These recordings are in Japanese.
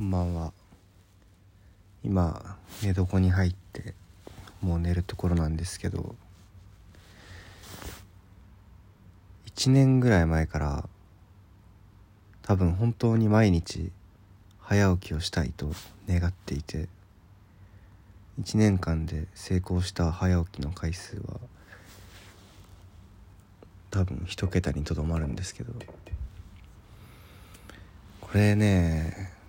こんばんは。今寝床に入ってもう寝るところなんですけど1年ぐらい前から多分本当に毎日早起きをしたいと願っていて1年間で成功した早起きの回数は多分一桁にとどまるんですけど。これね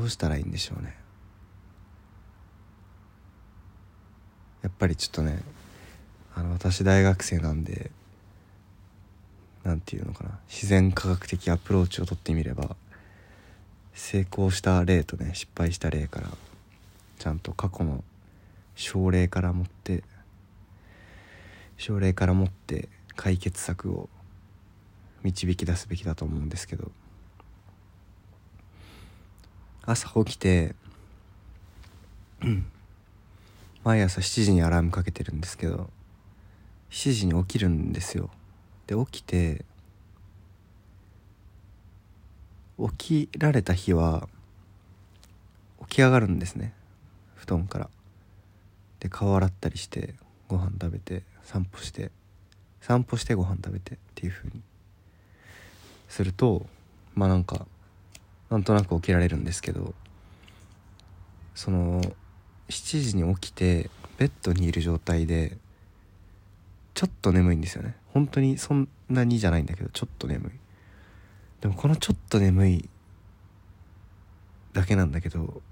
どうしたらいいんでしょうね。やっぱりちょっとねあの私大学生なんでなんていうのかな。自然科学的アプローチをとってみれば成功した例とね失敗した例からちゃんと過去の症例から持って症例から持って解決策を導き出すべきだと思うんですけど。朝起きて毎朝7時にアラームかけてるんですけど7時に起きるんですよ。で起きて起きられた日は起き上がるんですね。布団から。で顔洗ったりしてご飯食べて散歩して散歩してご飯食べてっていう風にするとまあなんかなんとなく起きられるんですけどその7時に起きてベッドにいる状態でちょっと眠いんですよね。本当にそんなにじゃないんだけどちょっと眠い。でもこのちょっと眠いだけなんだけど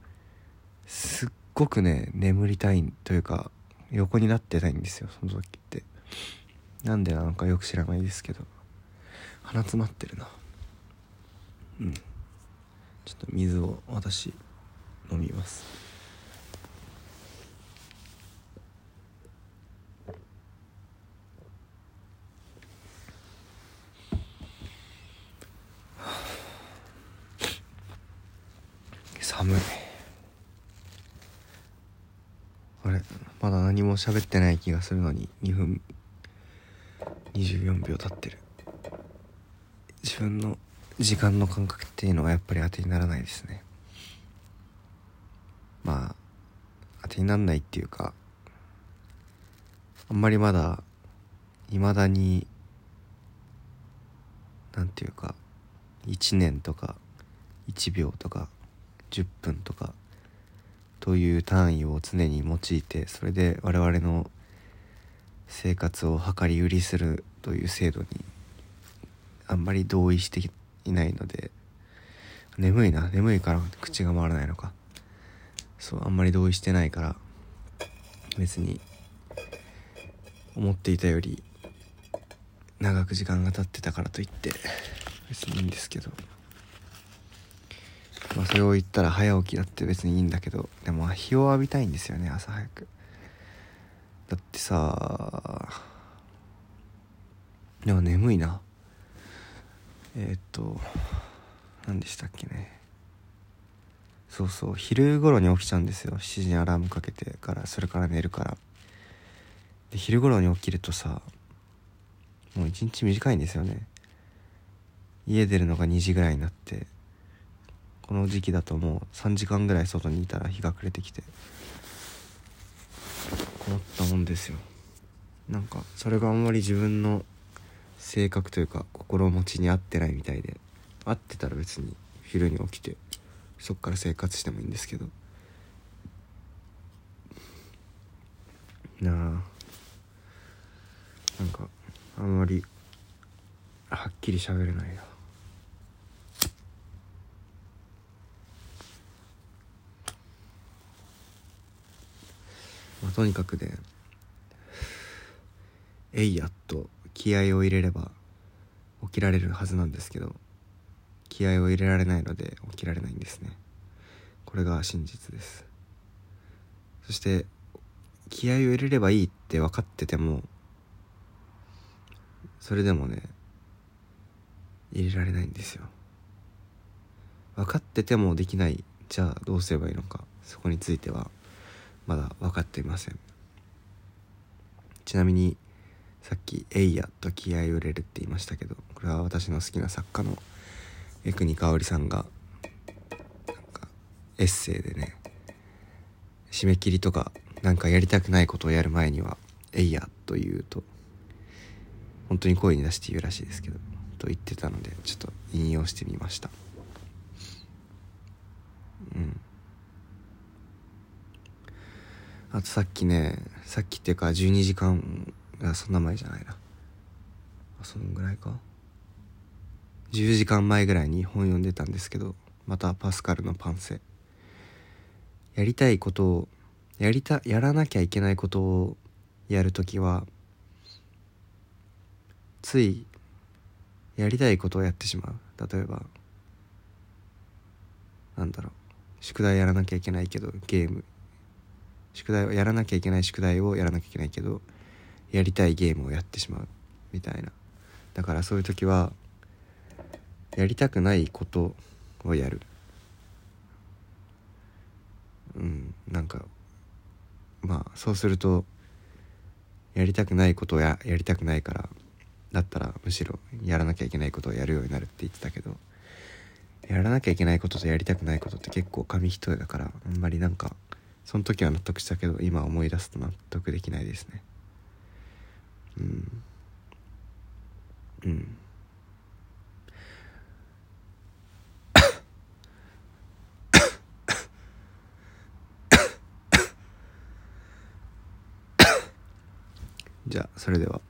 すっごくね眠りたいというか横になってたいんですよその時って。なんでなのかよく知らないですけど。鼻詰まってるな。うん。ちょっと水を私飲みます。寒い。あれまだ何も喋ってない気がするのに2分24秒経ってる。自分の時間の感覚っていうのはやっぱり当てにならないですね。まあ当てになんないっていうかあんまりまだ未だになんていうか1年とか1秒とか10分とかという単位を常に用いてそれで我々の生活を量り売りするという制度にあんまり同意していないので眠いな。眠いから口が回らないのか。そうあんまり同意してないから別に思っていたより長く時間が経ってたからといって別にいいんですけど。まあそれを言ったら早起きだって別にいいんだけどでも日を浴びたいんですよね朝早く。だってさでも眠いな。えー、っと何でしたっけね。そうそう昼頃に起きちゃうんですよ。7時にアラームかけてからそれから寝るから。で昼頃に起きるとさもう一日短いんですよね。家出るのが2時ぐらいになってこの時期だともう3時間ぐらい外にいたら日が暮れてきて困ったもんですよ。なんかそれがあんまり自分の性格というか心持ちに合ってないみたいで合ってたら別に昼に起きてそっから生活してもいいんですけど。なあ。なんかあんまりはっきり喋れないな。まあ、とにかくねえいやっと気合を入れれば起きられるはずなんですけど気合を入れられないので起きられないんですね。これが真実です。そして気合を入れればいいって分かっててもそれでもね入れられないんですよ。分かっててもできないじゃあどうすればいいのかそこについてはまだ分かっていません。ちなみにさっき「エイヤ」と気合を入れるって言いましたけどこれは私の好きな作家の江国香織さんがなんかエッセイでね締め切りとかなんかやりたくないことをやる前には「えいや」と言うと本当に声に出して言うらしいですけどと言ってたのでちょっと引用してみました。うん。あとさっきねさっきっていうか12時間がそんな前じゃないな。あそのぐらいか。10時間前ぐらいに本読んでたんですけどまたパスカルのパンセ。やりたいことをやりたやらなきゃいけないことをやるときはついやりたいことをやってしまう。例えばなんだろう。宿題やらなきゃいけないけどゲーム。宿題をやらなきゃいけない宿題をやらなきゃいけないけどやりたいゲームをやってしまうみたいな。だからそういう時はやりたくないことをやる。うんなんかまあそうするとやりたくないことをややりたくないからだったらむしろやらなきゃいけないことをやるようになるって言ってたけどやらなきゃいけないこととやりたくないことって結構紙一重だからあんまりなんかその時は納得したけど今思い出すと納得できないですね。うん。うん。じゃあそれでは